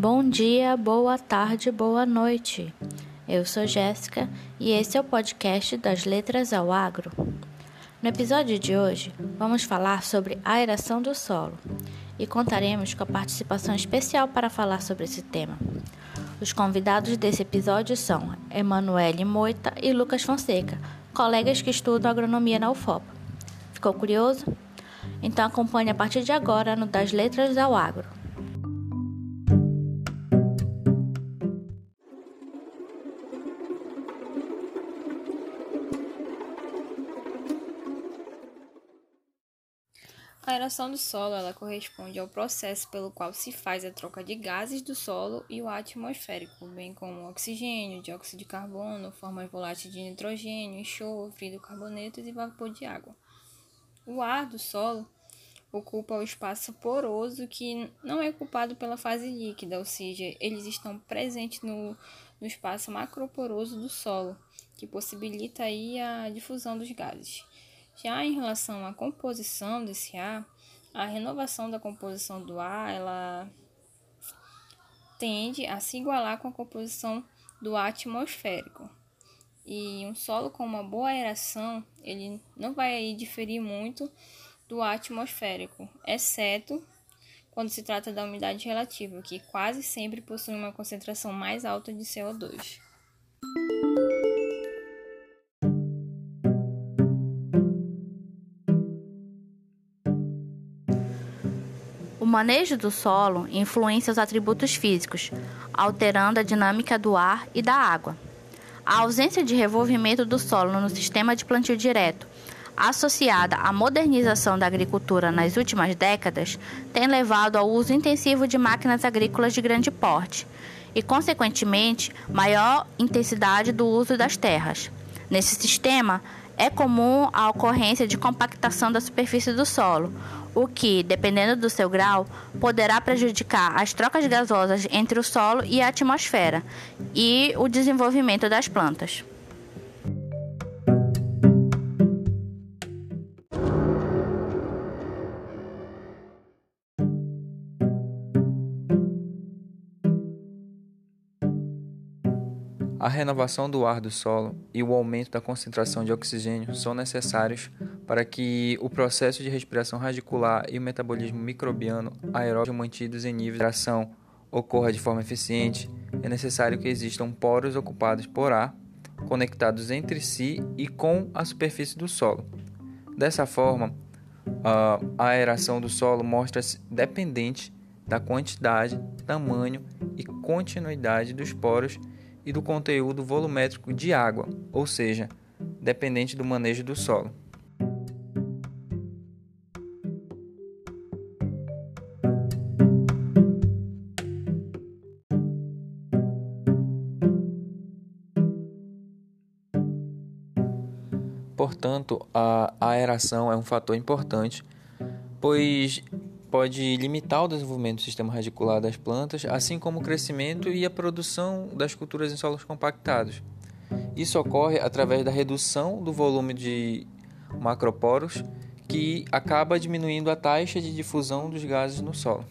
Bom dia, boa tarde, boa noite. Eu sou Jéssica e esse é o podcast das Letras ao Agro. No episódio de hoje, vamos falar sobre aeração do solo e contaremos com a participação especial para falar sobre esse tema. Os convidados desse episódio são Emanuele Moita e Lucas Fonseca, colegas que estudam agronomia na UFOP. Ficou curioso? Então acompanhe a partir de agora no Das Letras ao Agro. A aeração do solo ela corresponde ao processo pelo qual se faz a troca de gases do solo e o atmosférico, bem como oxigênio, dióxido de carbono, formas voláteis de nitrogênio, enxofre, hidrocarbonetos e vapor de água. O ar do solo ocupa o espaço poroso que não é ocupado pela fase líquida, ou seja, eles estão presentes no, no espaço macroporoso do solo, que possibilita aí a difusão dos gases. Já em relação à composição desse ar, a renovação da composição do ar, ela tende a se igualar com a composição do ar atmosférico. E um solo com uma boa aeração, ele não vai diferir muito do ar atmosférico, exceto quando se trata da umidade relativa, que quase sempre possui uma concentração mais alta de CO2. Manejo do solo influencia os atributos físicos, alterando a dinâmica do ar e da água. A ausência de revolvimento do solo no sistema de plantio direto, associada à modernização da agricultura nas últimas décadas, tem levado ao uso intensivo de máquinas agrícolas de grande porte e, consequentemente, maior intensidade do uso das terras. Nesse sistema, é comum a ocorrência de compactação da superfície do solo, o que, dependendo do seu grau, poderá prejudicar as trocas gasosas entre o solo e a atmosfera e o desenvolvimento das plantas. A renovação do ar do solo e o aumento da concentração de oxigênio são necessários para que o processo de respiração radicular e o metabolismo microbiano aeróbio mantidos em nível de ação ocorra de forma eficiente. É necessário que existam poros ocupados por ar, conectados entre si e com a superfície do solo. Dessa forma, a aeração do solo mostra-se dependente da quantidade, tamanho e continuidade dos poros e do conteúdo volumétrico de água, ou seja, dependente do manejo do solo. Portanto, a aeração é um fator importante, pois pode limitar o desenvolvimento do sistema radicular das plantas, assim como o crescimento e a produção das culturas em solos compactados. Isso ocorre através da redução do volume de macroporos, que acaba diminuindo a taxa de difusão dos gases no solo.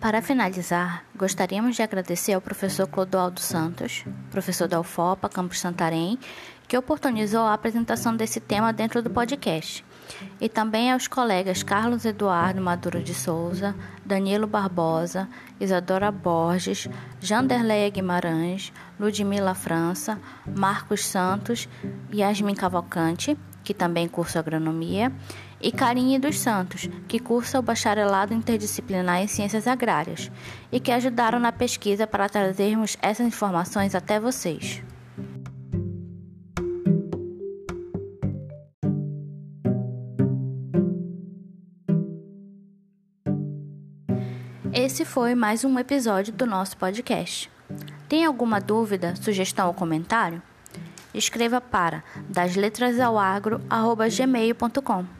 Para finalizar, gostaríamos de agradecer ao professor Clodoaldo Santos, professor da UFOPA, Campus Santarém, que oportunizou a apresentação desse tema dentro do podcast, e também aos colegas Carlos Eduardo Maduro de Souza, Danilo Barbosa, Isadora Borges, Janderleia Guimarães, Ludmila França, Marcos Santos, Yasmin Cavalcante, que também cursa agronomia, e Carinhe dos Santos, que cursa o bacharelado interdisciplinar em Ciências Agrárias, e que ajudaram na pesquisa para trazermos essas informações até vocês. Esse foi mais um episódio do nosso podcast. Tem alguma dúvida, sugestão ou comentário? Escreva para dasletrasalagro@gmail.com.